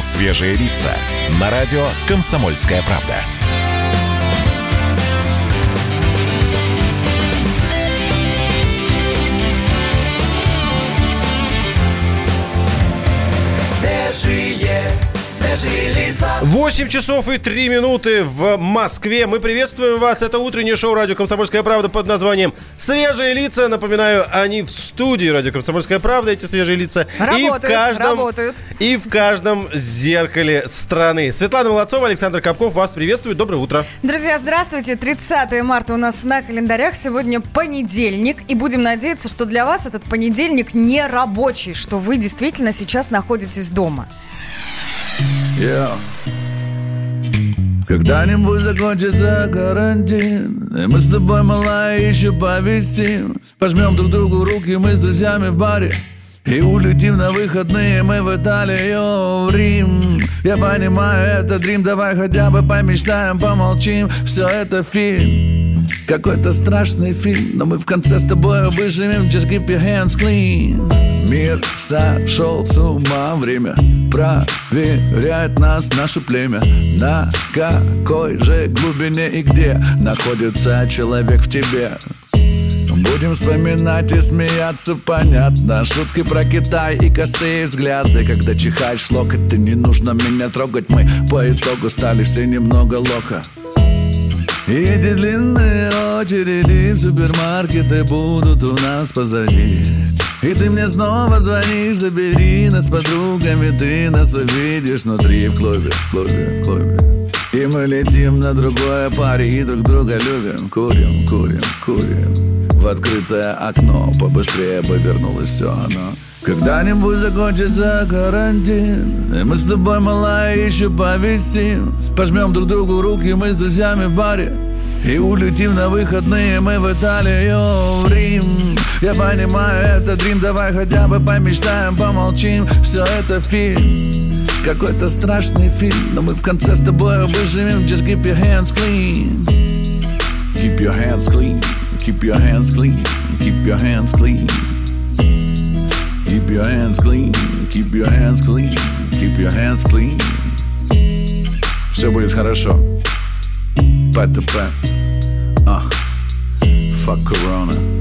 «Свежие лица» на радио «Комсомольская правда». 8 часов и 3 минуты в Москве. Мы приветствуем вас. Это утреннее шоу радио «Комсомольская правда» под названием «Свежие лица». Напоминаю, они в студии радио «Комсомольская правда», эти свежие лица. и в Работают, каждом, работают. И в каждом зеркале страны. Светлана Молодцова, Александр Капков вас приветствуют. Доброе утро. Друзья, здравствуйте. 30 марта у нас на календарях. Сегодня понедельник. И будем надеяться, что для вас этот понедельник не рабочий, что вы действительно сейчас находитесь дома. Yeah. Когда-нибудь закончится карантин И мы с тобой, малая, еще повисим. Пожмем друг другу руки, мы с друзьями в баре. И улетим на выходные мы в Италию, в Рим. Я понимаю, это дрим, давай хотя бы помечтаем, помолчим. Все это фильм, какой-то страшный фильм Но мы в конце с тобой выживем, just keep your hands clean. Мир сошел с ума, время проверяет нас, наше племя. На какой же глубине и где находится человек в тебе? Будем вспоминать и смеяться, понятно. Шутки про Китай и косые взгляды. Когда чихаешь локоть, ты не нужно меня трогать. Мы по итогу стали все немного лока. и эти длинные очереди в супермаркеты будут у нас позади. И ты мне снова звонишь, забери нас с подругами Ты нас увидишь внутри в клубе, в клубе, в клубе. И мы летим на другое паре и друг друга любим. Курим, курим, курим. В открытое окно Побыстрее бы вернулось все оно Когда-нибудь закончится карантин И мы с тобой, малая, еще повисим. Пожмем друг другу руки, мы с друзьями в баре. И улетим на выходные мы в Италию, в Рим. Я понимаю, это дрим, давай хотя бы помечтаем, помолчим. Все это фильм какой-то страшный фильм. Но мы в конце с тобой выживем Just keep your hands clean. Keep your hands clean Keep your hands clean. Keep your hands clean. Keep your hands clean. Keep your hands clean. Keep your hands clean. Все будет хорошо. ПТП. А. Fuck Corona.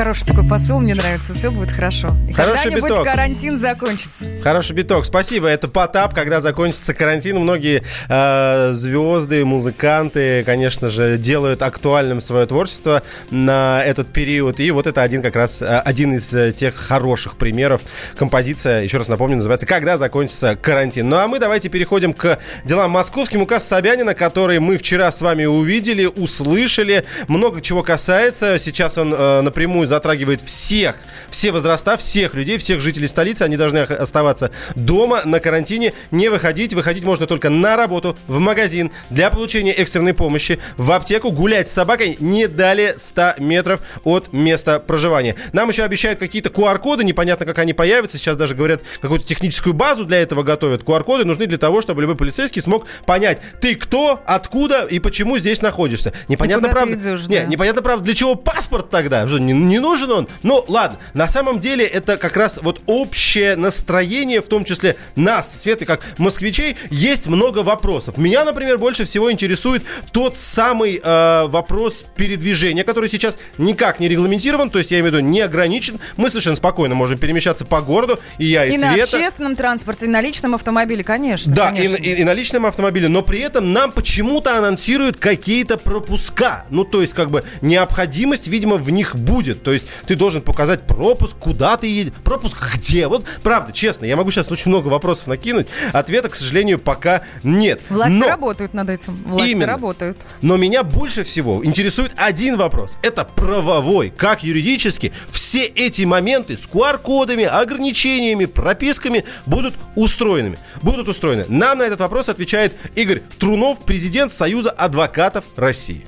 Хороший такой посыл, мне нравится. Все будет хорошо. И когда-нибудь карантин закончится. Хороший биток. Спасибо. Это Потап. Когда закончится карантин, многие э, звезды, музыканты, конечно же, делают актуальным свое творчество на этот период. И вот это один как раз э, один из э, тех хороших примеров. Композиция, еще раз напомню, называется «Когда закончится карантин». Ну а мы давайте переходим к делам московским. Указ Собянина, который мы вчера с вами увидели, услышали. Много чего касается. Сейчас он э, напрямую затрагивает всех, все возраста, всех людей, всех жителей столицы. Они должны оставаться дома на карантине, не выходить. Выходить можно только на работу, в магазин, для получения экстренной помощи, в аптеку, гулять с собакой не далее 100 метров от места проживания. Нам еще обещают какие-то QR-коды, непонятно, как они появятся. Сейчас даже говорят, какую-то техническую базу для этого готовят. QR-коды нужны для того, чтобы любой полицейский смог понять, ты кто, откуда и почему здесь находишься. Непонятно, правда. идешь, Не, да. непонятно, правда, для чего паспорт тогда? Не, не нужен он? Ну, ладно. На самом деле, это как раз вот общее настроение, в том числе нас, Светы, как москвичей, есть много вопросов. Меня, например, больше всего интересует тот самый э, вопрос передвижения, который сейчас никак не регламентирован, то есть, я имею в виду, не ограничен. Мы совершенно спокойно можем перемещаться по городу, и я, и, И на Света. общественном транспорте, и на личном автомобиле, конечно. Да, и, конечно. и- и на личном автомобиле, но при этом нам почему-то анонсируют какие-то пропуска. Ну, то есть, как бы, необходимость, видимо, в них будет. То есть, ты должен показать пропуск, куда ты едешь, пропуск где. Вот, правда, честно, я могу сейчас очень много вопросов накинуть, ответа, к сожалению, пока нет. Власти Но- работают над этим. Власти Именно. работают. но меня больше всего интересует один вопрос. Это правовой. Как юридически все эти моменты с QR-кодами, ограничениями, прописками будут устроенными. Будут устроены. Нам на этот вопрос отвечает Игорь Трунов, президент Союза адвокатов России.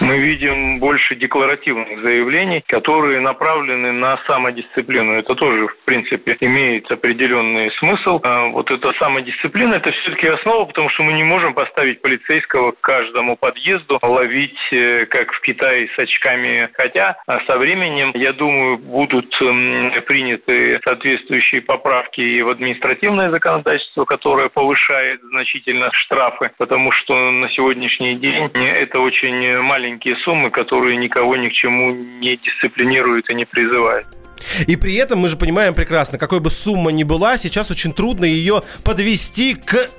Мы видим больше декларативных заявлений, которые направлены на самодисциплину. Это тоже, в принципе, имеет определенный смысл. А вот эта самодисциплина – это все-таки основа, потому что мы не можем поставить полицейского к каждому подъезду, ловить, э, как в Китае, с очками. Хотя а со временем, я думаю, будут приняты соответствующие поправки и в административное законодательство, которое повышает значительно штрафы, потому что на сегодняшний день это очень маленькие суммы, которые никого ни к чему не дисциплинируют и не призывают. И при этом мы же понимаем прекрасно, какой бы сумма ни была, сейчас очень трудно ее подвести к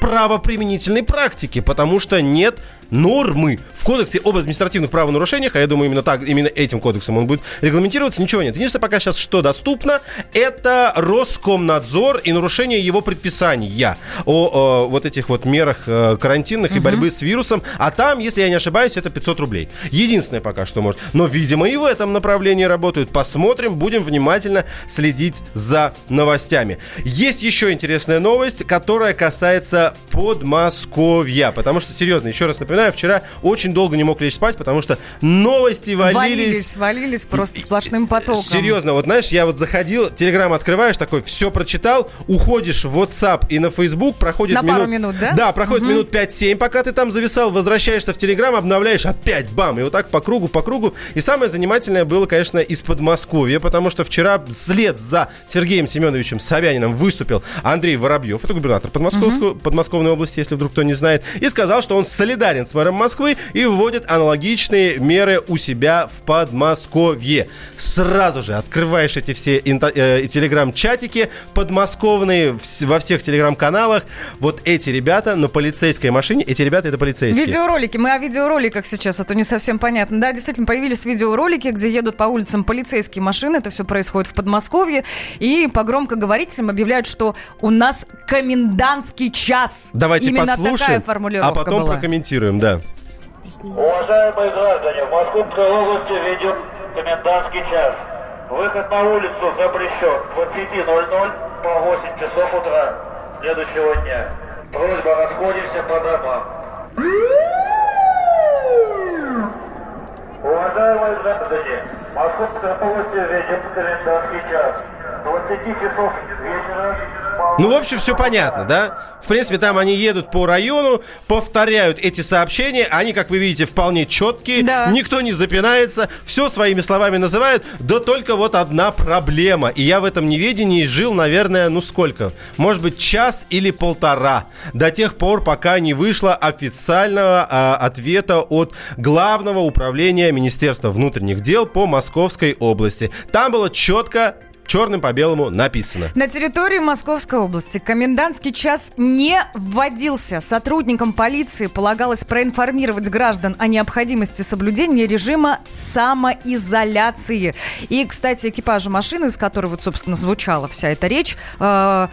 правоприменительной практике, потому что нет нормы в кодексе об административных правонарушениях, а я думаю, именно так, именно этим кодексом он будет регламентироваться, ничего нет. Единственное, пока сейчас что доступно, это Роскомнадзор и нарушение его предписания о, о вот этих вот мерах э, карантинных угу. и борьбы с вирусом, а там, если я не ошибаюсь, это 500 рублей. Единственное пока что может. Но, видимо, и в этом направлении работают. Посмотрим, будем внимательно следить за новостями. Есть еще интересная новость, которая касается Подмосковья, потому что, серьезно, еще раз напоминаю, вспоминаю, вчера очень долго не мог лечь спать, потому что новости валились. Валились, валились просто сплошным потоком. Серьезно, вот знаешь, я вот заходил, телеграм открываешь, такой, все прочитал, уходишь в WhatsApp и на Facebook, проходит на минут... пару минут, да? Да, проходит угу. минут 5-7, пока ты там зависал, возвращаешься в телеграм, обновляешь, опять бам, и вот так по кругу, по кругу. И самое занимательное было, конечно, из Подмосковья, потому что вчера вслед за Сергеем Семеновичем Собяниным выступил Андрей Воробьев, это губернатор Подмосковской, угу. Подмосковной области, если вдруг кто не знает, и сказал, что он солидарен с мэром Москвы и вводит аналогичные меры у себя в Подмосковье. Сразу же открываешь эти все э, телеграм-чатики подмосковные во всех телеграм-каналах. Вот эти ребята на полицейской машине, эти ребята это полицейские. Видеоролики, мы о видеороликах сейчас, это не совсем понятно. Да, действительно, появились видеоролики, где едут по улицам полицейские машины, это все происходит в Подмосковье, и по громкоговорителям объявляют, что у нас комендантский час. Давайте Именно послушаем, такая формулировка а потом была. прокомментируем, да. Уважаемые граждане, в Московской области ведем комендантский час. Выход на улицу запрещен с 20.00 по 8 часов утра следующего дня. Просьба расходимся по домам. Уважаемые граждане, в Московской области ведем комендантский час. С 20 часов вечера ну, в общем, все понятно, да? В принципе, там они едут по району, повторяют эти сообщения. Они, как вы видите, вполне четкие. Да. Никто не запинается. Все своими словами называют. Да только вот одна проблема. И я в этом неведении жил, наверное, ну сколько? Может быть, час или полтора. До тех пор, пока не вышло официального а, ответа от Главного управления Министерства внутренних дел по Московской области. Там было четко черным по белому написано. На территории Московской области комендантский час не вводился. Сотрудникам полиции полагалось проинформировать граждан о необходимости соблюдения режима самоизоляции. И, кстати, экипажу машины, из которой вот, собственно, звучала вся эта речь, э,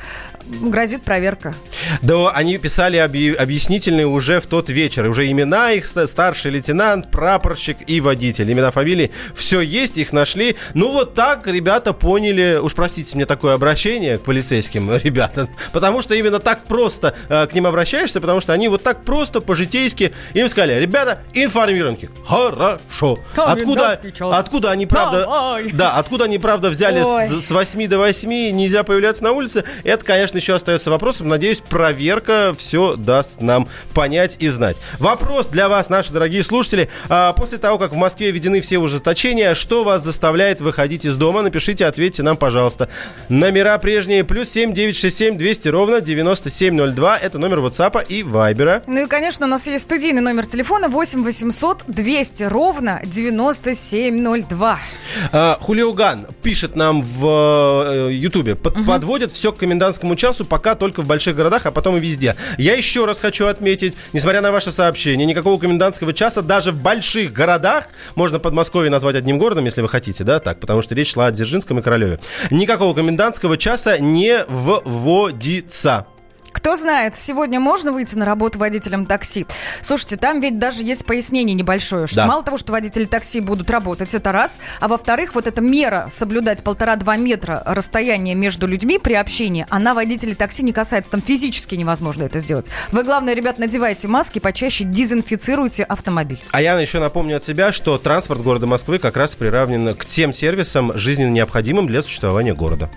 грозит проверка. Да, они писали объяснительные уже в тот вечер. Уже имена их, старший лейтенант, прапорщик и водитель. Имена, фамилии, все есть, их нашли. Ну вот так ребята поняли, уж простите мне такое обращение к полицейским ребятам, потому что именно так просто э, к ним обращаешься, потому что они вот так просто по-житейски им сказали, ребята, информируемки. Хорошо. Откуда, откуда они правда, Давай. да, откуда они правда взяли с, с 8 до 8, нельзя появляться на улице, это, конечно, еще остается вопросом. Надеюсь, проверка все даст нам понять и знать. Вопрос для вас, наши дорогие слушатели. А, после того, как в Москве введены все ужесточения, что вас заставляет выходить из дома? Напишите, ответьте нам, пожалуйста. Номера прежние. Плюс 7 967 200 ровно 9702. Это номер WhatsApp и Viber. Ну и, конечно, у нас есть студийный номер телефона 8 800 200 ровно 9702. А, Хулиоган пишет нам в Ютубе. Э, Под, угу. Подводят все к комендантскому часу часу пока только в больших городах, а потом и везде. Я еще раз хочу отметить, несмотря на ваше сообщение, никакого комендантского часа даже в больших городах, можно Подмосковье назвать одним городом, если вы хотите, да, так, потому что речь шла о Дзержинском и Королеве, никакого комендантского часа не вводится. Кто знает, сегодня можно выйти на работу водителем такси? Слушайте, там ведь даже есть пояснение небольшое, что Да. мало того, что водители такси будут работать, это раз, а во-вторых, вот эта мера соблюдать полтора-два метра расстояния между людьми при общении, она водителей такси не касается, там физически невозможно это сделать. Вы, главное, ребят, надевайте маски, почаще дезинфицируйте автомобиль. А я еще напомню от себя, что транспорт города Москвы как раз приравнен к тем сервисам, жизненно необходимым для существования города.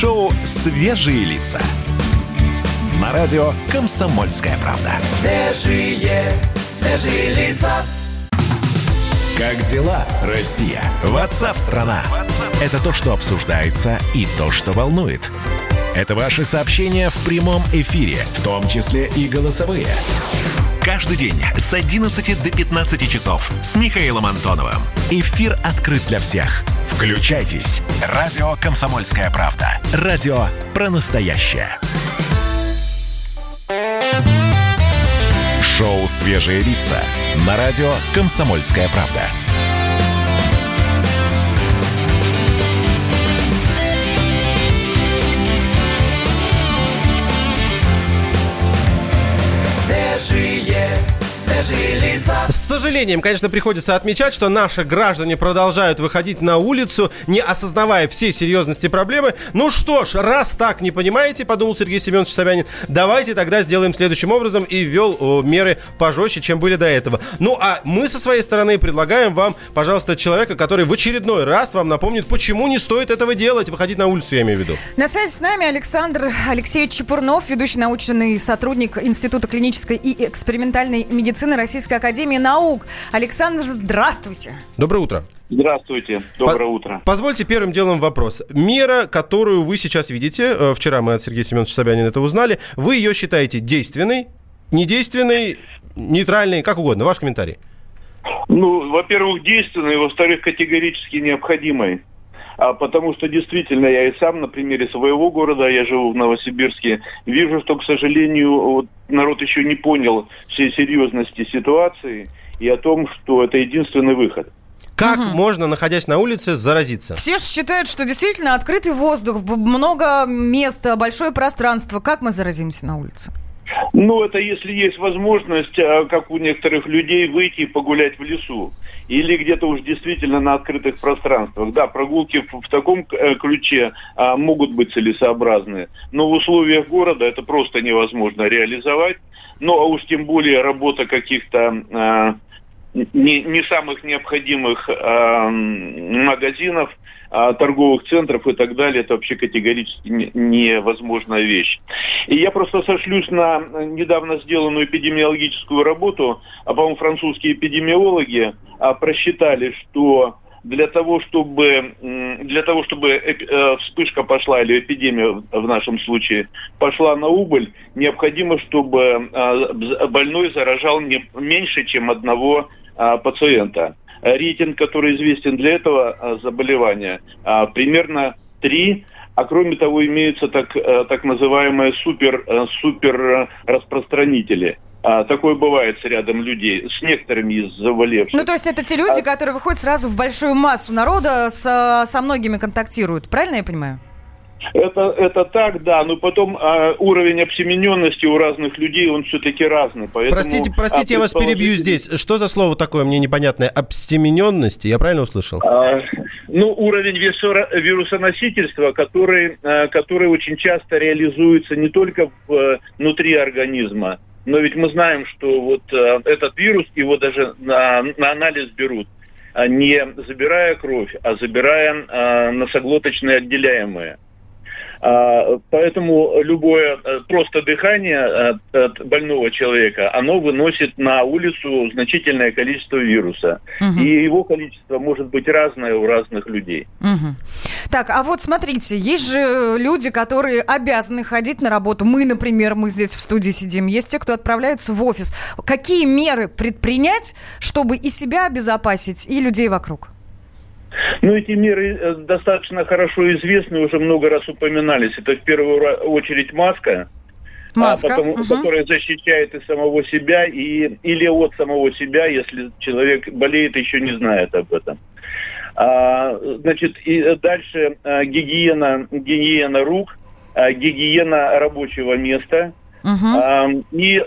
Шоу «Свежие лица». На радио «Комсомольская правда». Свежие, свежие лица. Как дела, Россия? Ватсап-страна! Это то, что обсуждается и то, что волнует. Это ваши сообщения в прямом эфире, в том числе и голосовые. Каждый день с 11 до 15 часов с Михаилом Антоновым. Эфир открыт для всех. Включайтесь. Радио «Комсомольская правда». Радио про настоящее. Шоу «Свежие лица» на радио «Комсомольская правда». Свежие, свежие лица. С сожалением, конечно, приходится отмечать, что наши граждане продолжают выходить на улицу, не осознавая всей серьезности проблемы. Ну что ж, раз так не понимаете, подумал Сергей Семенович Собянин, давайте тогда сделаем следующим образом и ввел о, меры пожестче, чем были до этого. Ну а мы со своей стороны предлагаем вам, пожалуйста, человека, который в очередной раз вам напомнит, почему не стоит этого делать, выходить на улицу, я имею в виду. На связи с нами Александр Алексеевич Чепурнов, ведущий научный сотрудник Института клинической и экспериментальной медицины Российской Академии Наук. Александр, здравствуйте. Доброе утро. Здравствуйте, доброе По- утро. Позвольте первым делом вопрос. Мера, которую вы сейчас видите, э, вчера мы от Сергея Семеновича Собянина это узнали, вы ее считаете действенной, недейственной, нейтральной, как угодно, ваш комментарий. Ну, во-первых, действенной, во-вторых, категорически необходимой. А потому что действительно я и сам на примере своего города, я живу в Новосибирске, вижу, что, к сожалению, вот народ еще не понял всей серьезности ситуации и о том, что это единственный выход. Как можно, находясь на улице, заразиться? Все же считают, что действительно открытый воздух, много места, большое пространство. Как мы заразимся на улице? Ну, это если есть возможность, а, как у некоторых людей, выйти и погулять в лесу. Или где-то уж действительно на открытых пространствах. Да, прогулки в, в таком э, ключе а, могут быть целесообразны. Но в условиях города это просто невозможно реализовать. Ну, а уж тем более работа каких-то а, не, не самых необходимых а, м, магазинов, а, торговых центров и так далее, это вообще категорически не- невозможная вещь. И я просто сошлюсь на э, недавно сделанную эпидемиологическую работу, а, по-моему, французские эпидемиологи а, просчитали, что для того, чтобы, для того, чтобы э, вспышка пошла, или эпидемия в нашем случае пошла на убыль, необходимо, чтобы э, бз- больной заражал не меньше, чем одного а, пациента. Э, Рейтинг, который известен для этого а, заболевания, а, примерно 3, а кроме того имеются так, так называемые супер, супер распространители. А, Такое бывает с рядом людей, с некоторыми из заболевших. Ну, то есть это те люди, которые выходят сразу в большую массу народа, с- со многими контактируют. Правильно я понимаю? Это, это так, да, но потом а, уровень обсемененности у разных людей, он все-таки разный. Поэтому, Простите, простите, я а, вас перебью здесь. Что за слово такое мне непонятное? Абстемененности? Я правильно услышал? А, Ну, уровень вирусора- вирусоносительства, который, а, который очень часто реализуется не только в, э, внутри организма, но ведь мы знаем, что вот э, этот вирус, его даже на, на анализ берут, а не забирая кровь, а забирая а, носоглоточные отделяемые. А, Поэтому любое э, просто дыхание от, от больного человека, оно выносит на улицу значительное количество вируса. Мгм. И его количество может быть разное у разных людей. Мгм. Так, а вот смотрите, есть же люди, которые обязаны ходить на работу. Мы, например, мы здесь в студии сидим. Есть те, кто отправляются в офис. Какие меры предпринять, чтобы и себя обезопасить, и людей вокруг? Ну, эти меры э, достаточно хорошо известны, уже много раз упоминались. Это в первую очередь маска, а, Маска. потому- мгм. которая защищает и самого себя, и, или от самого себя, если человек болеет и еще не знает об этом. А, значит, и дальше а, гигиена, гигиена рук, а, гигиена рабочего места, а, и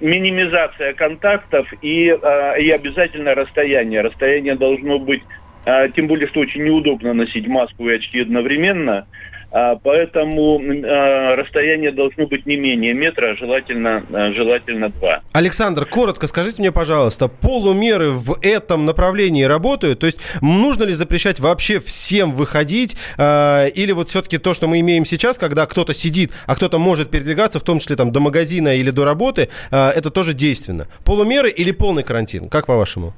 минимизация контактов и, а, и обязательно расстояние. Расстояние должно быть, а, тем более, что очень неудобно носить маску и очки одновременно. А, Поэтому а, расстояние должно быть не менее метра, а желательно, желательно два. Александр, коротко скажите мне, пожалуйста, полумеры в этом направлении работают? То есть нужно ли запрещать вообще всем выходить? или вот все-таки то, что мы имеем сейчас, когда кто-то сидит, а кто-то может передвигаться, в том числе там до магазина или до работы, это тоже действенно? Полумеры или полный карантин? Как по-вашему?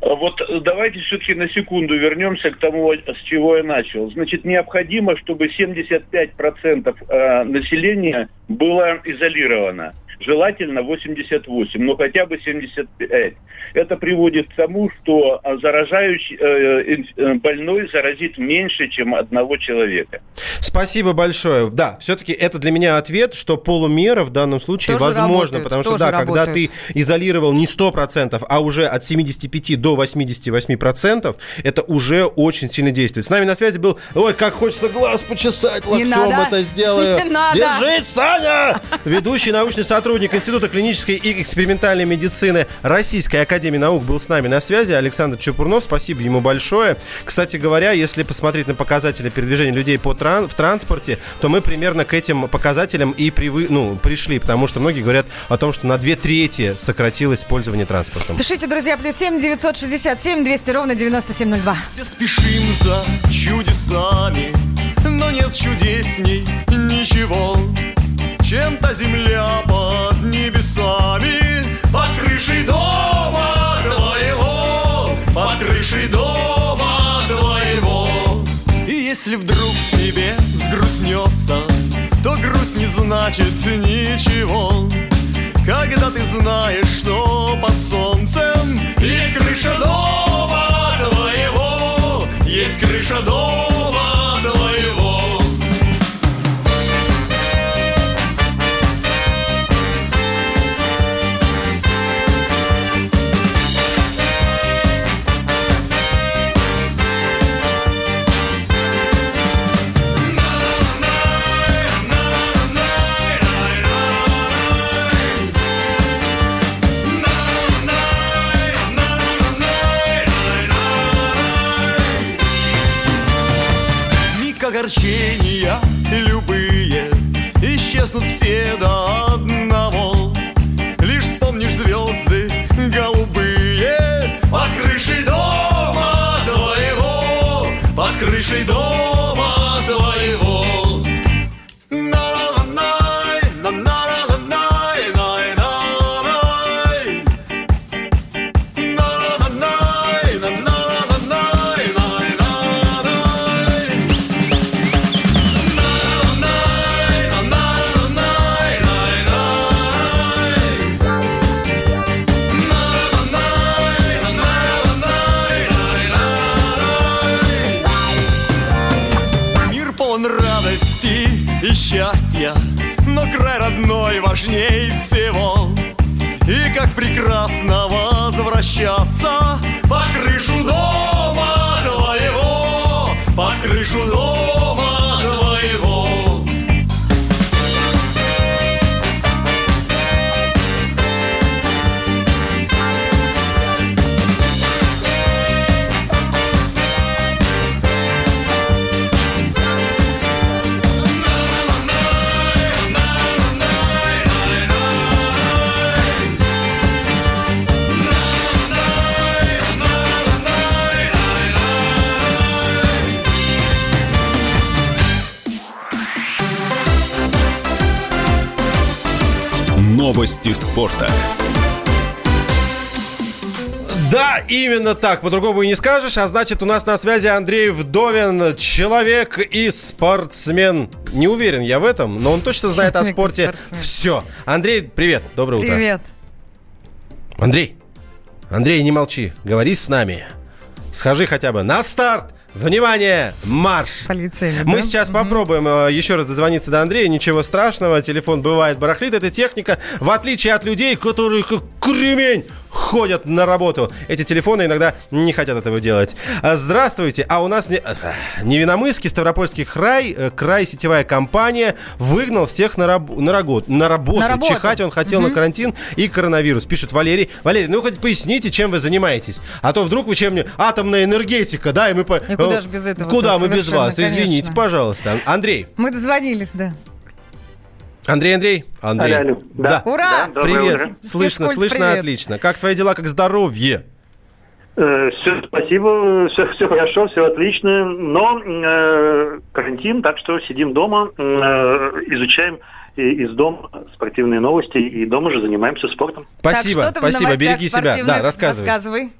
А Вот давайте все-таки на секунду вернемся к тому, с чего я начал. Значит, необходимо, чтобы 75% э, населения было изолировано. Желательно 88, но хотя бы 75. Это приводит к тому, что а, заражающий, э, э, больной заразит меньше, чем одного человека. Спасибо большое. Да, все-таки это для меня ответ, что полумера в данном случае Тоже возможно, работают, потому что да, когда работают. ты изолировал не 100%, а уже от 75 до 88%, это уже очень сильно действует. С нами на связи был, ой, как хочется глаз почесать, локтем это сделаю. Не надо. Держись, Саня! Ведущий научный сотрудник Института клинической и экспериментальной медицины Российской Академии Наук был с нами на связи. Александр Чепурнов, спасибо ему большое. Кстати говоря, если посмотреть на показатели передвижения людей по тран- в транспорте, то мы примерно к этим показателям и привы- ну, пришли, потому что многие говорят о том, что на две трети сократилось пользование транспортом. Пишите, друзья, плюс 7 967 200 ровно 9702. Все спешим за чудесами, но нет чудесней ничего, чем-то земля под небесами, под крышей дома твоего, под крышей дома твоего. И если вдруг тебе взгрустнется, то грусть не значит ничего. Когда ты знаешь, что под солнцем есть крыша дома родной важней всего. И как прекрасно возвращаться под крышу дома твоего, под крышу дома Новости спорта. Да, именно так, по-другому и не скажешь. А значит, у нас на связи Андрей Вдовин, человек и спортсмен. Не уверен я в этом, но он точно знает о Человек спорте спортсмен. все. Андрей, привет, доброе утро. Привет. Андрей, Андрей, не молчи, говори с нами. Схожи хотя бы на старт. Внимание, марш! Полицейный, Мы да? сейчас попробуем э, еще раз дозвониться до Андрея. Ничего страшного, телефон бывает барахлит. Это техника, в отличие от людей, которые как кремень ходят на работу. Эти телефоны иногда не хотят этого делать. А, Здравствуйте. А у нас не... а, Невиномысский, Ставропольский край, э, край сетевая компания выгнал всех на, раб... на, рагот- на работу. На работу. Чихать он хотел на карантин и коронавирус. Пишет Валерий. Валерий, ну хоть поясните, чем вы занимаетесь. А то вдруг вы чем-нибудь... Атомная энергетика, да, и мы... по- И куда э, ж без этого-то, Куда мы без вас? Извините, конечно. пожалуйста. Андрей. Мы дозвонились, да. Андрей, Андрей. Андрей. Алло, алло. Да. Ура! Доброе Привет. утро. Слышно, Физкульт, слышно привет. отлично. Как твои дела, как здоровье? все, спасибо, все, все хорошо, все отлично. Но э, карантин, так что сидим дома, э, изучаем и- из дома спортивные новости и дома же занимаемся спортом. Спасибо, так, спасибо, береги себя. Да, рассказывай. Рассказывай.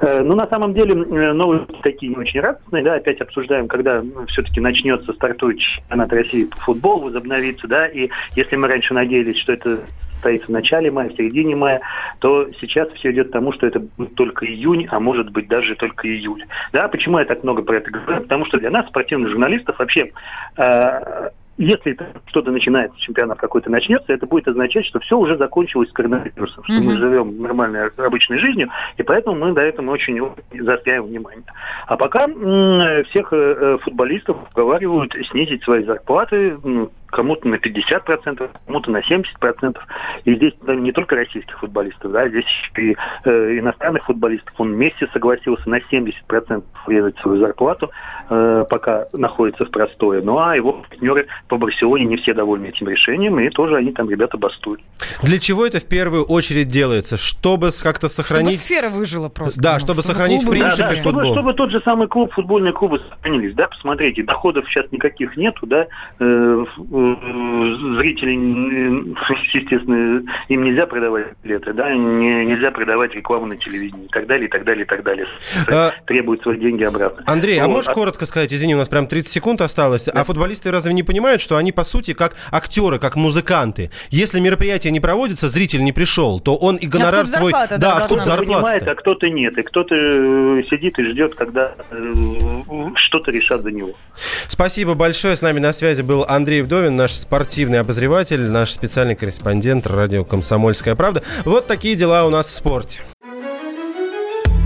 Э, Ну, на самом деле, э, новости такие не очень радостные, да, опять обсуждаем, когда все-таки начнется, стартует чемпионат России по футболу, возобновится, да, и если мы раньше надеялись, что это состоится в начале мая, в середине мая, то сейчас все идет к тому, что это только июнь, а может быть даже только июль. Да, почему я так много про это говорю? Потому что для нас, спортивных журналистов, вообще э, если что-то начинается, чемпионат какой-то начнется, это будет означать, что все уже закончилось с коронавирусом, что мы живем нормальной обычной жизнью, и поэтому мы до этого очень заостряем внимание. А пока всех э, э, футболистов уговаривают снизить свои зарплаты, м, кому-то на 50%, кому-то на 70%. И здесь да, не только российских футболистов, да, здесь и э, иностранных футболистов. Он вместе согласился на 70% урезать свою зарплату, э, пока находится в простое. Ну а его партнеры по Барселоне не все довольны этим решением, и тоже они там, ребята, бастуют. Для чего это в первую очередь делается? Чтобы как-то Чтобы сохранить... сфера выжила просто. Да, ну, чтобы сохранить, в клубы принципе, выжили. футбол. чтобы, чтобы тот же самый клуб, футбольные клубы сохранились, да, посмотрите, доходов сейчас никаких нету, да, э, э, зрителей, э, естественно, им нельзя продавать билеты, да, не- нельзя продавать рекламу на телевидении и так далее, и так далее, и так далее. А- Требуют свои деньги обратно. Андрей, а Вот. можешь коротко сказать, извини, у нас прям 30 секунд осталось, а футболисты разве не понимают, что они, по сути, как актеры, как музыканты? Если мероприятие не проводится, зритель не пришел, то он и гонорар Откуда свой... зарплата, да, да, откуда? Кто-то понимает, зарплата а кто-то нет. И кто-то э, сидит и ждет, когда э, что-то решат за него. Спасибо большое. С нами на связи был Андрей Вдовин, наш спортивный обозреватель, наш специальный корреспондент радио «Комсомольская правда». Вот такие дела у нас в спорте.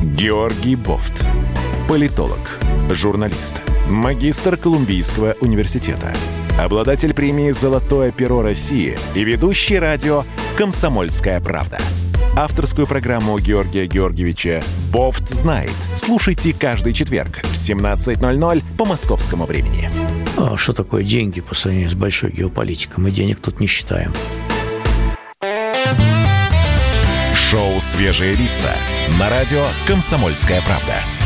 Георгий Бофт. Политолог, журналист, магистр Колумбийского университета, обладатель премии «Золотое перо России» и ведущий радио «Комсомольская правда». Авторскую программу Георгия Георгиевича «Бофт знает». Слушайте каждый четверг в 17.00 по московскому времени. А что такое деньги по сравнению с большой геополитикой? Мы денег тут не считаем. Шоу «Свежие лица» на радио «Комсомольская правда».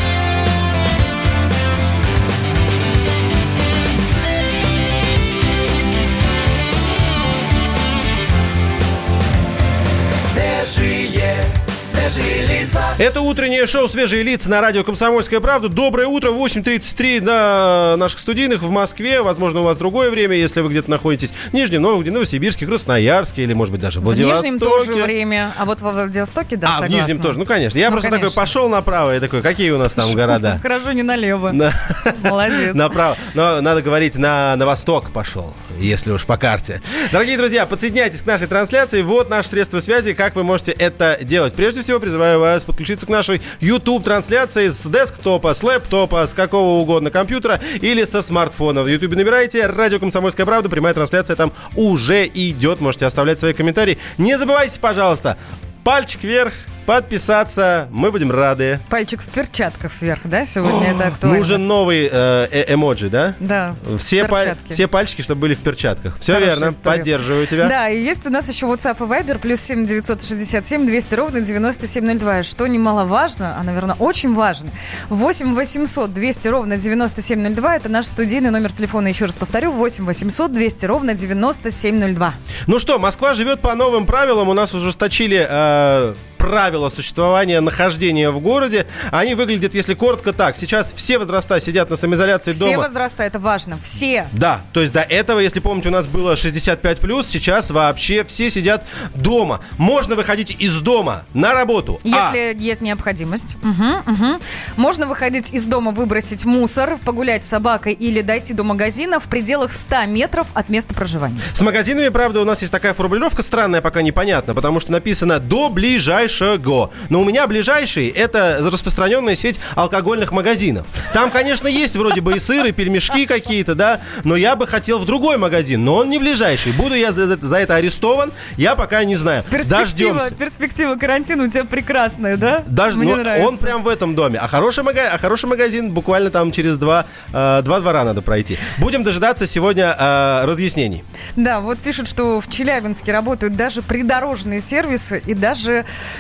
Это утреннее шоу «Свежие лица» на радио «Комсомольская правда». Доброе утро, 8.33 на наших студийных в Москве. Возможно, у вас другое время, если вы где-то находитесь в Нижнем Новгороде, Новосибирске, Красноярске или, может быть, даже в В Владивостоке. Нижнем тоже время. А вот во Владивостоке, да, а, в согласна. Нижнем тоже. Ну, конечно. Я Ну, просто конечно. такой пошел направо и такой, какие у нас там города? Хожу не налево. На- Молодец. Направо. Но надо говорить, на, на восток пошел, если уж по карте. Дорогие друзья, подсоединяйтесь к нашей трансляции. Вот наше средство связи, как вы можете это делать. Прежде всего, призываю вас подключиться к нашей YouTube-трансляции с десктопа, с лэптопа, с какого угодно компьютера или со смартфона. В YouTube набираете «Радио Комсомольская правда». Прямая трансляция там уже идет. Можете оставлять свои комментарии. Не забывайте, пожалуйста, пальчик вверх, подписаться. Мы будем рады. Пальчик в перчатках вверх, да, сегодня это актуально? Нужен новый э, э- эмоджи, да? Да, Все, паль- все пальчики, чтобы были в перчатках. Все Хорошая верно, история. поддерживаю тебя. Да, и есть у нас еще WhatsApp и Viber, плюс 7 967 200 ровно 9702. И Что немаловажно, а, наверное, очень важно. 8 800 200 ровно 9702. Это наш студийный номер телефона. Еще раз повторю. 8 800 200 ровно 9702. Ну что, Москва живет по новым правилам. У нас ужесточили э, правила существования, нахождения в городе. Они выглядят, если коротко, так. Сейчас все возраста сидят на самоизоляции Все дома. возраста, это важно. Все. Да, то есть до этого, если помните, у нас было 65+, сейчас вообще все сидят дома. Можно выходить из дома на работу. А, Если есть необходимость. Мгм, мгм. Можно выходить из дома, выбросить мусор, погулять с собакой или дойти до магазина в пределах 100 метров от места проживания. С магазинами, правда, у нас есть такая формулировка странная, пока непонятно, потому что написано «до ближайшего ближайшего. Но у меня ближайший это распространенная сеть алкогольных магазинов. Там, конечно, есть вроде бы и сыр, и пельмешки какие-то, да, но я бы хотел в другой магазин, но он не ближайший. Буду я за, за это арестован, я пока не знаю. Перспектива, Дождемся. перспектива карантина у тебя прекрасная, да? Даже, Мне но нравится. он прям в этом доме. А хороший, мага- а хороший магазин буквально там через два, э, два двора надо пройти. Будем дожидаться сегодня э, разъяснений. Да, вот пишут, что в Челябинске работают даже придорожные сервисы и даже...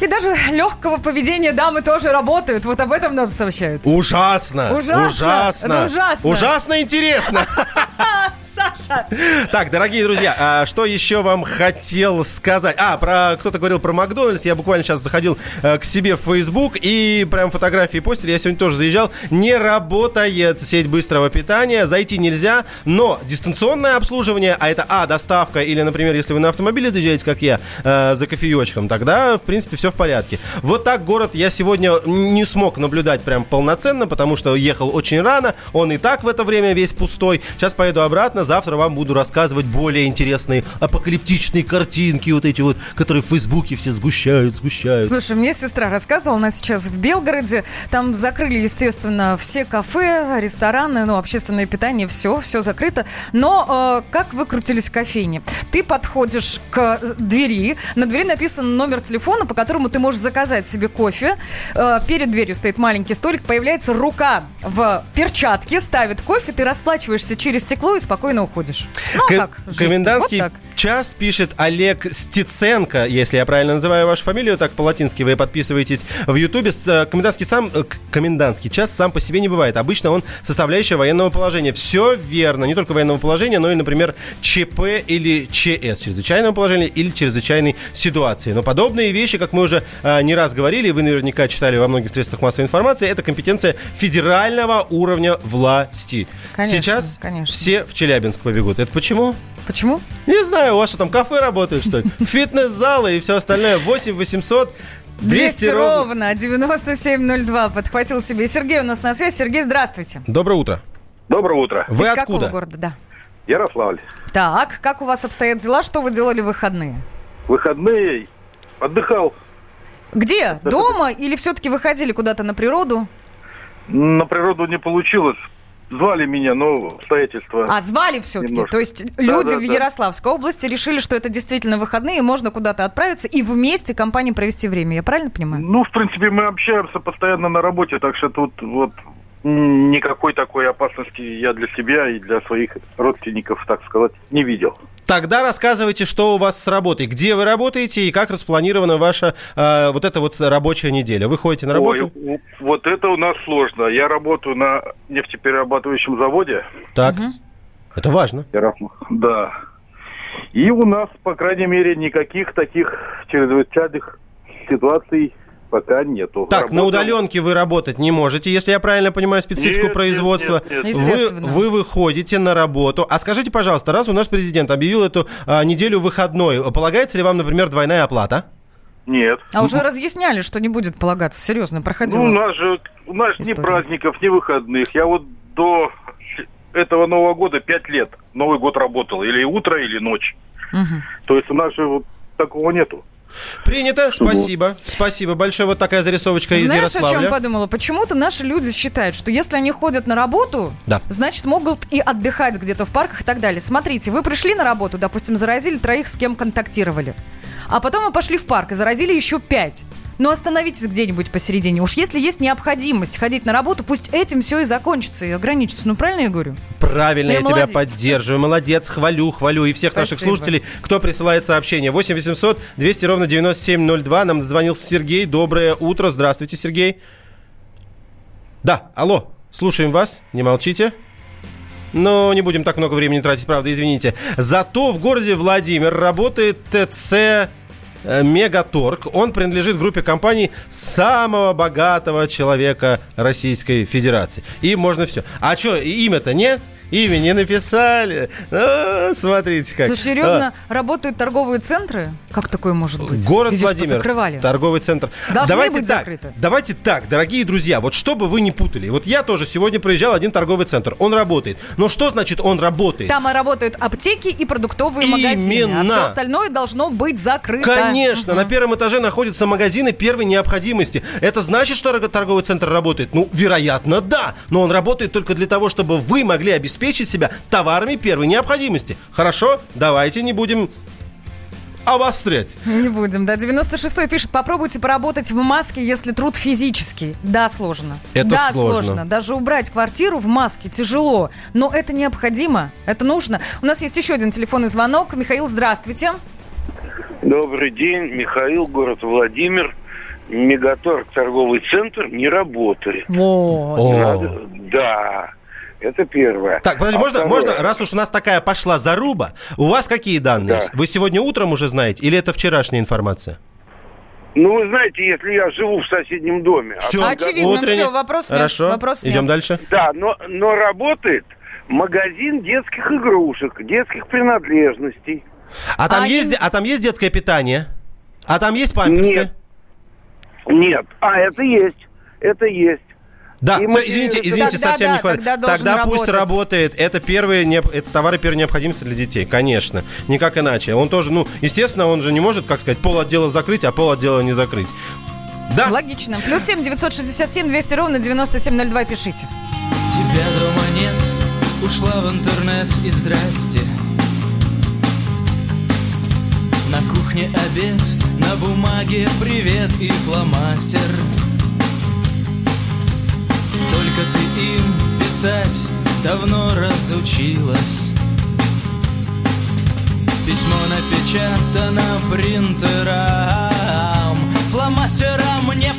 И даже легкого поведения дамы тоже работают. Вот об этом нам сообщают. Ужасно! Ужасно! Ужасно! Это ужасно! Ужасно интересно! Саша! Так, дорогие друзья, а что еще вам хотел сказать? А, про кто-то говорил про Макдональдс. Я буквально сейчас заходил э, к себе в Facebook и прям фотографии постили. Я сегодня тоже заезжал. Не работает сеть быстрого питания. Зайти нельзя, но дистанционное обслуживание, а это А, доставка, или, например, если вы на автомобиле заезжаете, как я, э, за кофеечком, тогда, в принципе, все в порядке. Вот так город я сегодня не смог наблюдать прям полноценно, потому что ехал очень рано. Он и так в это время весь пустой. Сейчас поеду обратно. Завтра вам буду рассказывать более интересные апокалиптичные картинки, вот эти вот, которые в Фейсбуке все сгущают, сгущают. Слушай, мне сестра рассказывала, она сейчас в Белгороде. Там закрыли, естественно, все кафе, рестораны, ну, общественное питание, все, все закрыто. Но э, как выкрутились кофейни? Ты подходишь к двери, на двери написан номер телефона, по которому ты можешь заказать себе кофе. Э, перед дверью стоит маленький столик, появляется рука в перчатке, ставит кофе, ты расплачиваешься через стекло и спокойно уходишь. Ну, а Ко- как? Комендантский Вот так. Час пишет Олег Стеценко, если я правильно называю вашу фамилию, так по-латински вы подписываетесь в Ютубе. Э, Комендантский, сам, э, комендантский час сам по себе не бывает. Обычно он составляющая военного положения. Все верно. Не только военного положения, но и, например, ЧП или ЧС. Чрезвычайного положения или чрезвычайной ситуации. Но подобные вещи, как мы уже э, не раз говорили, вы наверняка читали во многих средствах массовой информации, это компетенция федерального уровня власти. Конечно, Сейчас конечно. все в Челябинск побегут. Это почему? Почему? Не знаю, у вас что там, кафе работают, что ли? Фитнес-залы и все остальное. 8 800 200 ровно. ровно 9702 подхватил тебе. Сергей у нас на связи. Сергей, здравствуйте. Доброе утро. Доброе утро. Вы Из откуда? какого города, да? Ярославль. Так, как у вас обстоят дела? Что вы делали в выходные? Выходные отдыхал. Где? Дома или все-таки выходили куда-то на природу? На природу не получилось. Звали меня, но обстоятельства. А, звали все-таки. Немножко. То есть люди да, в да. Ярославской области решили, что это действительно выходные, можно куда-то отправиться и вместе компании провести время. Я правильно понимаю? Ну, в принципе, мы общаемся постоянно на работе, так что тут вот никакой такой опасности я для себя и для своих родственников, так сказать, не видел. Тогда рассказывайте, что у вас с работой. Где вы работаете и как распланирована ваша э, вот эта вот рабочая неделя? Вы ходите на работу? Ой, вот это у нас сложно. Я работаю на нефтеперерабатывающем заводе. Так. Это важно. Да. И у нас, по крайней мере, никаких таких чрезвычайных ситуаций пока нету. Так, на Работаем- удаленке вы работать не можете, если я правильно понимаю специфику Нет, производства. нет, нет, нет. Вы, вы выходите на работу. А скажите, пожалуйста, раз у нас президент объявил эту а, неделю выходной, полагается ли вам, например, двойная оплата? Нет. А уже разъясняли, что не будет полагаться. Серьезно, проходило. Ну, у нас же у нас ни праздников, ни выходных. Я вот до этого Нового года пять лет Новый год работал. Или утро, или ночь. Мгм. То есть у нас же вот такого нету. Принято, спасибо. Спасибо большое. Вот такая зарисовочка из Знаешь, о чем Ярославля. подумала? Почему-то наши люди считают, что если они ходят на работу, Да. значит, могут и отдыхать где-то в парках и так далее. Смотрите, вы пришли на работу, допустим, заразили троих, с кем контактировали. А потом вы пошли в парк и заразили еще пять. Ну, остановитесь где-нибудь посередине. Уж если есть необходимость ходить на работу, пусть этим все и закончится, и ограничится. Ну, правильно я говорю? Правильно, Я я, тебя поддерживаю. Молодец, хвалю, хвалю. И всех наших Спасибо. слушателей, кто присылает сообщение. 8 800 200 ровно 9702. Нам дозвонился Сергей. Доброе утро. Здравствуйте, Сергей. Да, алло, слушаем вас. Не молчите. Но не будем так много времени тратить, правда, извините. Зато в городе Владимир работает ТЦ Мегаторг. Он принадлежит группе компаний самого богатого человека Российской Федерации. И можно все. А что, имя-то нет? Имя не написали. Ну, смотрите как. Слушай, серьезно, работают торговые центры? Как такое может А, быть? Город ж Владимир, позакрывали? торговый центр. Должны давайте быть так, закрыты. Давайте так, дорогие друзья, вот чтобы вы не путали. Вот я тоже сегодня проезжал один торговый центр. Он работает. Но что значит он работает? Там и работают аптеки и продуктовые магазины. А Именно. все остальное должно быть закрыто. Конечно, на первом этаже находятся магазины первой необходимости. Это значит, что торг- торговый центр работает? Ну, вероятно, да. Но он работает только для того, чтобы вы могли обеспечить себя товарами первой необходимости. Хорошо? Давайте не будем обострять. Не будем, да. 96-й пишет, попробуйте поработать в маске, если труд физический. Да, сложно. Это да, сложно. Даже убрать квартиру в маске тяжело. Но это необходимо, это нужно. У нас есть еще один телефонный звонок. Михаил, здравствуйте. Добрый день, Михаил, город Владимир. Мегаторг торговый центр не работает. Вот. О. Надо- Да, это первое. Так, подожди, А можно, второе- можно, раз уж у нас такая пошла заруба, у вас какие данные Да. есть? Вы сегодня утром уже знаете или это вчерашняя информация? Ну, вы знаете, если я живу в соседнем доме... а Все, там- Очевидно, всё, вопрос нет, Хорошо, вопрос нет. идем дальше. Да, но, но работает магазин детских игрушек, детских принадлежностей. А там, А есть, они- а там есть детское питание? А там есть памперсы? Нет. Нет, а это есть, это есть. Да, И всё, мы- извините, извините, Тогда совсем да, не хватит. тогда должен пусть работать. работает. Это первые это товары первой необходимости для детей, конечно. Никак иначе. Он тоже, ну, естественно, он же не может, как сказать, пол отдела закрыть, а пол отдела не закрыть. Да, Логично. Плюс 7 967 200 ровно 9702 пишите. Тебя дома нет, ушла в интернет и здрасте На кухне обед, на бумаге привет и фломастер Только ты им писать давно разучилась. Письмо напечатано принтером Фломастером не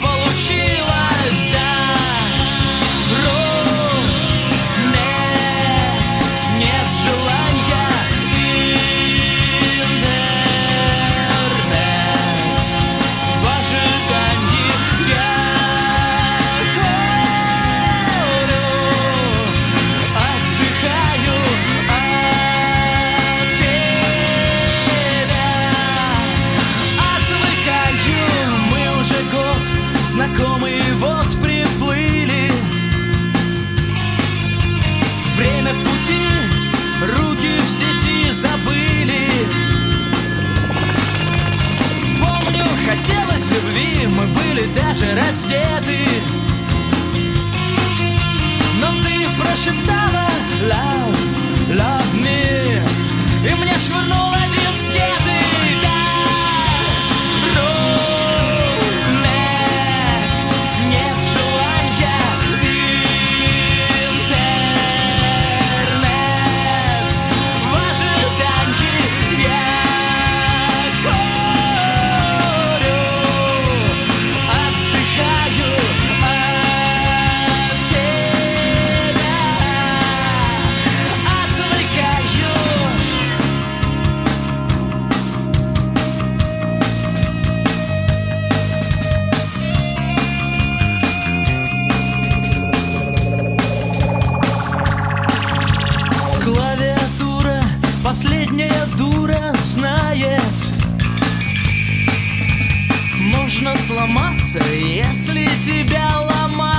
Можно сломаться, если тебя ломает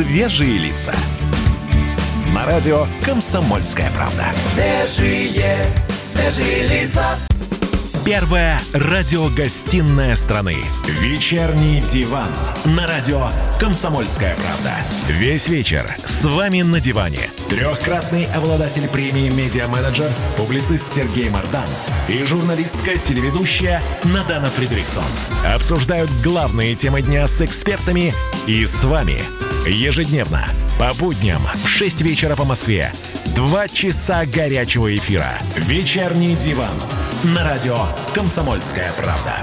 «Свежие лица». На радио «Комсомольская правда». Свежие, свежие лица Первая радиогостинная страны. Вечерний диван. На радио «Комсомольская правда». Весь вечер с вами на диване. Трехкратный обладатель премии «Медиа-менеджер», публицист Сергей Мардан и журналистка-телеведущая Надана Фридриксон. Обсуждают главные темы дня с экспертами и с вами. Ежедневно, по будням в 6 вечера по Москве. Два часа горячего эфира. Вечерний диван. На радио «Комсомольская правда».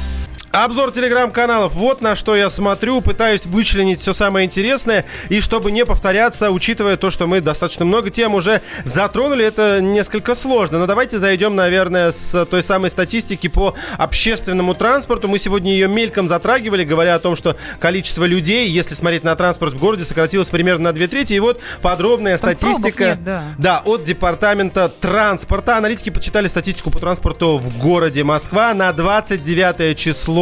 Обзор телеграм-каналов. Вот на что я смотрю. Пытаюсь вычленить все самое интересное. И чтобы не повторяться, учитывая то, что мы достаточно много тем уже затронули, это несколько сложно. Но давайте зайдем, наверное, с той самой статистики по общественному транспорту. Мы сегодня ее мельком затрагивали, говоря о том, что количество людей, если смотреть на транспорт в городе, сократилось примерно на две трети. И вот подробная Там статистика. нет, да. Да, от департамента транспорта. Аналитики почитали статистику по транспорту в городе Москва на 29 число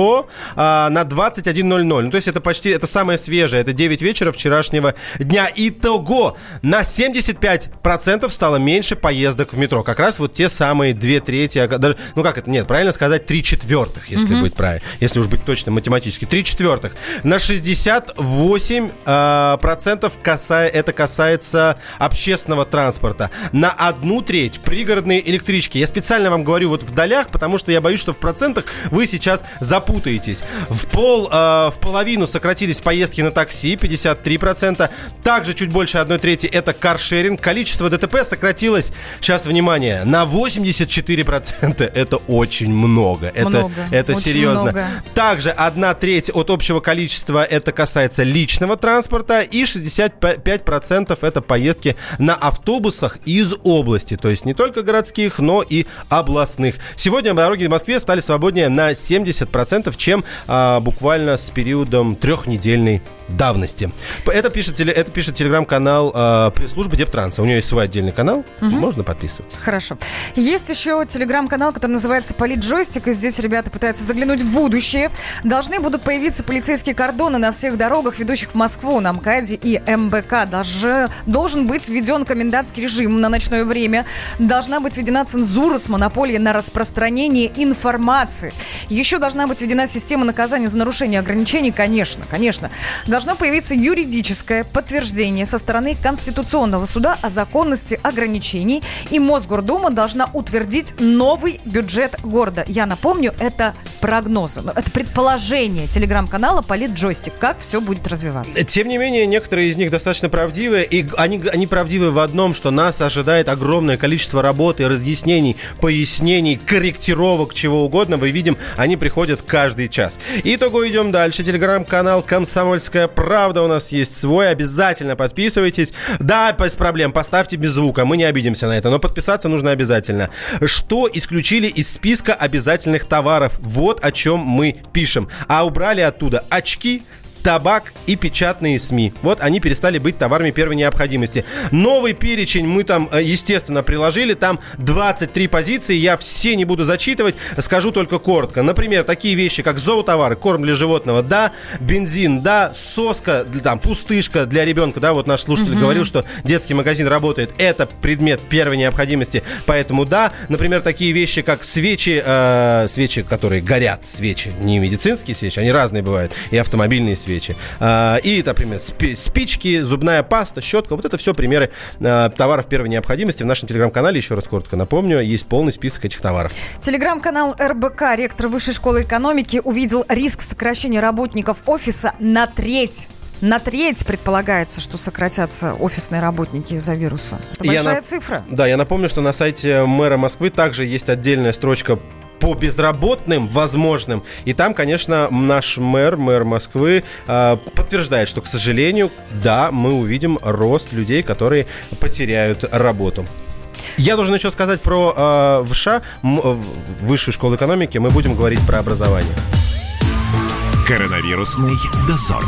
а, на 21.00. Ну, то есть это почти, это самое свежее. Это 9 вечера вчерашнего дня. Итого на 75% стало меньше поездок в метро. Как раз вот те самые 2 трети, а, даже- ну как это, нет, правильно сказать, 3 четвертых, если Мгм. быть правильно, если уж быть точно математически. 3 четвертых. На 68 а, процентов каса- это касается общественного транспорта. На одну треть пригородные электрички. Я специально вам говорю вот в долях, потому что я боюсь, что в процентах вы сейчас запутаетесь. В пол, а, в половину сократились поездки на такси, 53%. Также чуть больше одной трети это каршеринг. Количество ДТП сократилось, сейчас внимание, на 84%. Это очень много. Это, Много, это очень серьезно. много. Также одна треть от общего количества это касается личного транспорта и 65% это поездки на автобусах из области. То есть не только городских, но и областных. Сегодня дороги в Москве стали свободнее на 70%, чем а, буквально с периодом трехнедельной давности. Это пишет, это пишет телеграм-канал а, пресс-службы Дептранса. У нее есть свой отдельный канал, Мгм. можно подписываться. Хорошо. Есть еще телеграм-канал, который называется «Политджойстик», и здесь ребята пытаются заглянуть в будущее. Должны будут появиться полицейские кордоны на всех дорогах, ведущих в Москву, на МКАДе и МБК. Даже должен быть введен комендантский режим на ночное время. Должна быть введена цензура с монополией на распространение информации. Еще должна быть введена система наказания за нарушение ограничений, конечно, конечно. Должно появиться юридическое подтверждение со стороны Конституционного суда о законности ограничений, и Мосгордума должна утвердить новый бюджет города. Я напомню, это прогнозы, но это предположение телеграм-канала «Политджойстик», как все будет развиваться. Тем не менее, некоторые из них достаточно правдивые, и они, они правдивы в одном, что нас ожидает огромное количество работы, разъяснений, пояснений, корректировок, чего угодно. Мы видим, они приходят каждый час. Итого идем дальше. Телеграм-канал «Комсомольская правда» у нас есть свой. Обязательно подписывайтесь. Да, без проблем, поставьте без звука, мы не обидимся на это, но подписаться нужно обязательно. Что исключили из списка обязательных товаров? Вот о чем мы пишем. А убрали оттуда очки, табак и печатные СМИ. Вот они перестали быть товарами первой необходимости. Новый перечень мы там, э, естественно, приложили. Там 23 позиции. Я все не буду зачитывать. Скажу только коротко. Например, такие вещи, как зоотовары, корм для животного, да, бензин, да, соска, там, пустышка для ребенка, да, вот наш слушатель Мгм. говорил, что детский магазин работает. Это предмет первой необходимости, поэтому да. Например, такие вещи, как свечи, э, свечи, которые горят, свечи, не медицинские свечи, они разные бывают, и автомобильные свечи. А, и, например, спи- спички, зубная паста, щетка. Вот это все примеры э, товаров первой необходимости. В нашем телеграм-канале, еще раз коротко напомню, есть полный список этих товаров. Телеграм-канал РБК, ректор Высшей школы экономики, увидел риск сокращения работников офиса на треть. На треть предполагается, что сократятся офисные работники из-за вируса. Это Я большая нап- цифра. Да, я напомню, что на сайте мэра Москвы также есть отдельная строчка по безработным возможным. И там, конечно, наш мэр, мэр Москвы, э, подтверждает, что, к сожалению, да, мы увидим рост людей, которые потеряют работу. Я должен еще сказать про э, ВША, э, Высшую школу экономики. Мы будем говорить про образование. Коронавирусный дозор.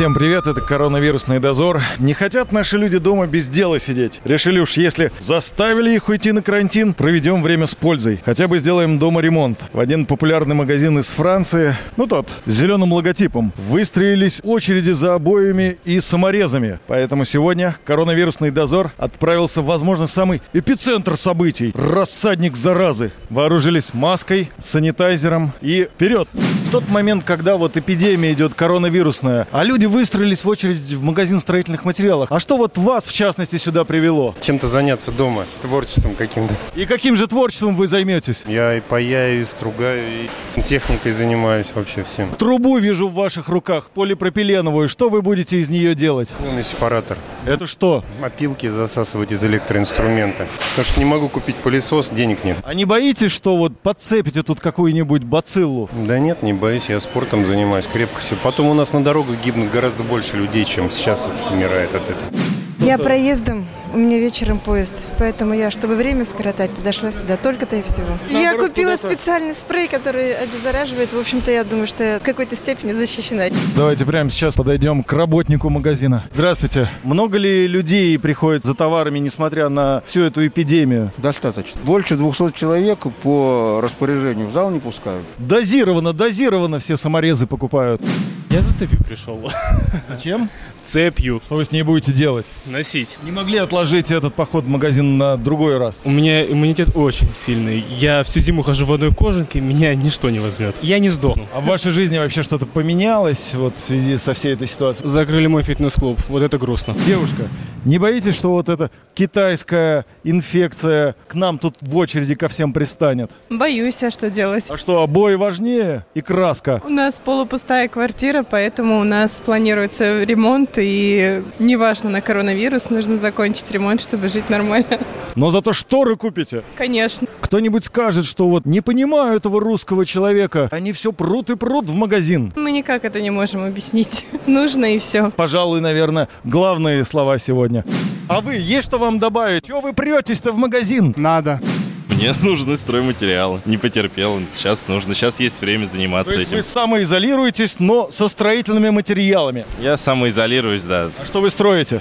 Всем привет, это коронавирусный дозор. Не хотят наши люди дома без дела сидеть. Решили уж, если заставили их уйти на карантин, проведем время с пользой. Хотя бы сделаем дома ремонт. В один популярный магазин из Франции, ну тот, с зеленым логотипом, выстроились очереди за обоями и саморезами. Поэтому сегодня коронавирусный дозор отправился в, возможно, самый эпицентр событий. Рассадник заразы. Вооружились маской, санитайзером и вперед. В тот момент, когда вот эпидемия идет коронавирусная, а люди выстроились в очередь в магазин строительных материалов. А что вот вас, в частности, сюда привело? Чем-то заняться дома, творчеством каким-то. И каким же творчеством вы займетесь? Я и паяю, и стругаю, и сантехникой занимаюсь вообще всем. Трубу вижу в ваших руках, полипропиленовую. Что вы будете из нее делать? Умный сепаратор. Это что? Опилки засасывать из электроинструмента. Потому что не могу купить пылесос, денег нет. А не боитесь, что вот подцепите тут какую-нибудь бациллу? Да нет, не боюсь, я спортом занимаюсь крепко все. Потом у нас на дорогах гибнут гораздо больше людей, чем сейчас умирает от этого. Я проездом, у меня вечером поезд, поэтому я, чтобы время скоротать, подошла сюда только-то и всего. я купила специальный спрей, который обеззараживает. В общем-то, я думаю, что я в какой-то степени защищена. Давайте прямо сейчас подойдем к работнику магазина. Здравствуйте. Много ли людей приходит за товарами, несмотря на всю эту эпидемию? Достаточно. Больше 200 человек по распоряжению в зал не пускают. Дозированно, дозированно все саморезы покупают. Я за цепью пришел. Зачем? Цепью. Что вы с ней будете делать? Носить. Не могли отложить этот поход в магазин на другой раз? У меня иммунитет очень сильный. Я всю зиму хожу в одной кожанке, меня ничто не возьмет. Я не сдохну. А в вашей жизни вообще что-то поменялось вот в связи со всей этой ситуацией? Закрыли мой фитнес-клуб. Вот это грустно. Девушка, не боитесь, что вот эта китайская инфекция к нам тут в очереди ко всем пристанет? Боюсь, а что делать? А что, обои важнее и краска? У нас полупустая квартира, поэтому у нас планируется ремонт, и неважно на коронавирус, нужно закончить ремонт, чтобы жить нормально. Но зато шторы купите. Конечно. Кто-нибудь скажет, что вот не понимаю этого русского человека, они все прут и прут в магазин. Мы никак это не можем объяснить. Нужно и все. Пожалуй, наверное, главные слова сегодня. А вы, есть что вам добавить? Чего вы претесь-то в магазин? Надо. Мне нужны стройматериалы. Не потерпел. Сейчас нужно. Сейчас есть время заниматься То есть этим. вы самоизолируетесь, но со строительными материалами. Я самоизолируюсь, да. А что вы строите?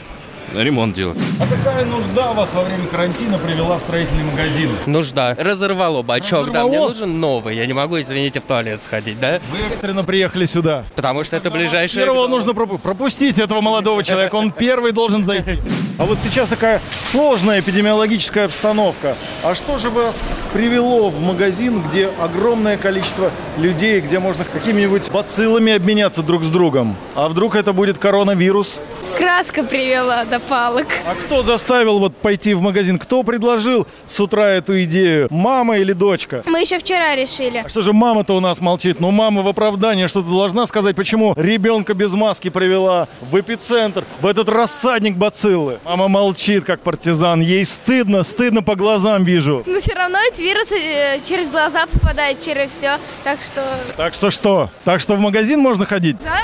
Ремонт делать. А какая нужда вас во время карантина привела в строительный магазин? Нужда. Разорвало бачок, да. Разорвало? Мне нужен новый. Я не могу, извините, в туалет сходить, да? Вы экстренно приехали сюда. Потому что это ближайшее... Первого нужно пропу- пропустить этого молодого человека, он первый должен зайти. А вот сейчас такая сложная эпидемиологическая обстановка. А что же вас привело в магазин, где огромное количество людей, где можно какими-нибудь бациллами обменяться друг с другом? А вдруг это будет коронавирус? Краска привела до палок. А кто заставил вот пойти в магазин? Кто предложил с утра эту идею? Мама или дочка? Мы еще вчера решили. А что же мама-то у нас молчит? Ну, мама в оправдание что-то должна сказать, почему ребенка без маски привела в эпицентр, в этот рассадник бациллы. Мама молчит, как партизан. Ей стыдно, стыдно по глазам вижу. Но все равно этот вирус э, через глаза попадает, через все. Так что... Так что что? Так что в магазин можно ходить? Да?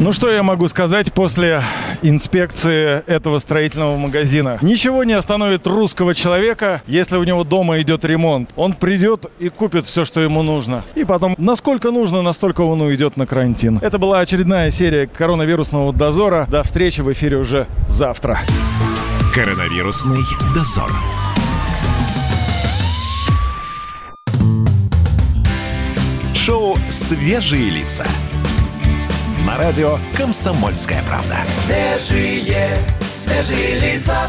Ну что я могу сказать после инспекции этого строительного магазина? Ничего не остановит русского человека, если у него дома идет ремонт. Он придет и купит все, что ему нужно. И потом, насколько нужно, настолько он уйдет на карантин. Это была очередная серия коронавирусного дозора. До встречи в эфире уже завтра. Коронавирусный дозор. Шоу «Свежие лица». На радио «Комсомольская правда». Свежие, свежие лица.